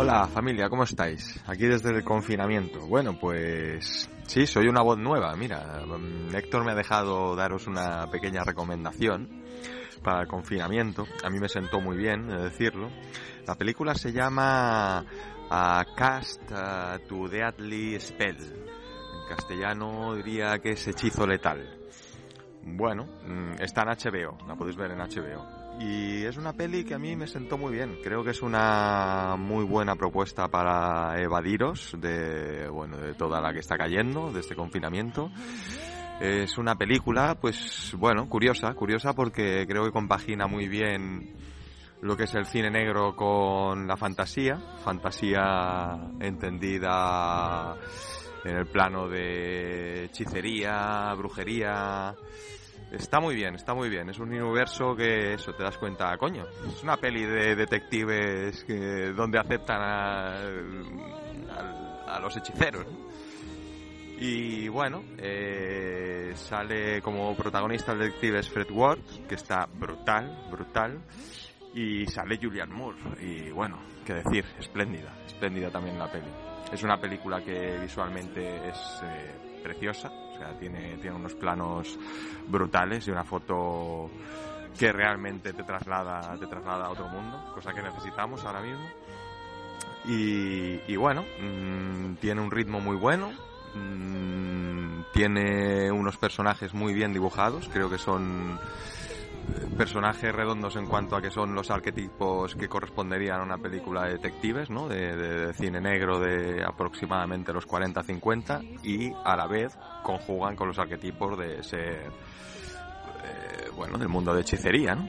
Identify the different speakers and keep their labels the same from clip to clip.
Speaker 1: Hola familia, ¿cómo estáis? Aquí desde el confinamiento. Bueno, pues sí, soy una voz nueva. Mira, mm, Héctor me ha dejado daros una pequeña recomendación para el confinamiento. A mí me sentó muy bien eh, decirlo. La película se llama ah, Cast ah, to Deadly Spell. En castellano diría que es hechizo letal. Bueno, mm, está en HBO, la podéis ver en HBO. Y es una peli que a mí me sentó muy bien. Creo que es una muy buena propuesta para evadiros de, bueno, de toda la que está cayendo, de este confinamiento. Es una película, pues, bueno, curiosa, curiosa porque creo que compagina muy bien lo que es el cine negro con la fantasía, fantasía entendida en el plano de hechicería, brujería. Está muy bien, está muy bien. Es un universo que eso te das cuenta, coño. Es una peli de detectives que, donde aceptan a, a- los hechiceros. Y bueno, eh, sale como protagonista el detective Fred Ward, que está brutal, brutal. Y sale Julian Moore. Y bueno, qué decir, espléndida, espléndida también la peli. Es una película que visualmente es eh, preciosa, o sea, tiene, tiene unos planos brutales y una foto que realmente te traslada, te traslada a otro mundo, cosa que necesitamos ahora mismo. Y, y bueno, mm, tiene un ritmo muy bueno, mm, tiene unos personajes muy bien dibujados, creo que son personajes redondos en cuanto a que son los arquetipos que corresponderían a una película de detectives, ¿no? De, de- cine negro de aproximadamente los 40-50 y a la vez conjugan con los arquetipos de ser, eh, bueno, del mundo de hechicería, ¿no?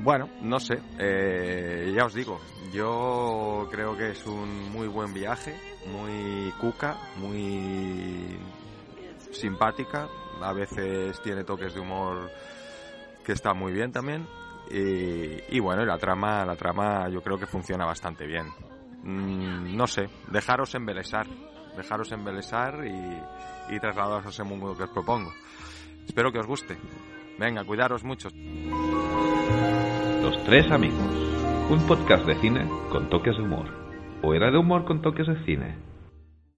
Speaker 1: Bueno, no sé, eh, ya os digo, yo creo que es un muy buen viaje, muy cuca, muy simpática, a veces tiene toques de humor que está muy bien también y, y bueno, la trama, la trama yo creo que funciona bastante bien. Mm, no sé, dejaros embelesar, dejaros embelesar y, y trasladaros a ese mundo que os propongo. Espero que os guste. Venga, cuidaros mucho.
Speaker 2: Los Tres Amigos. Un podcast de cine con toques de humor. ¿O era de humor con toques de cine?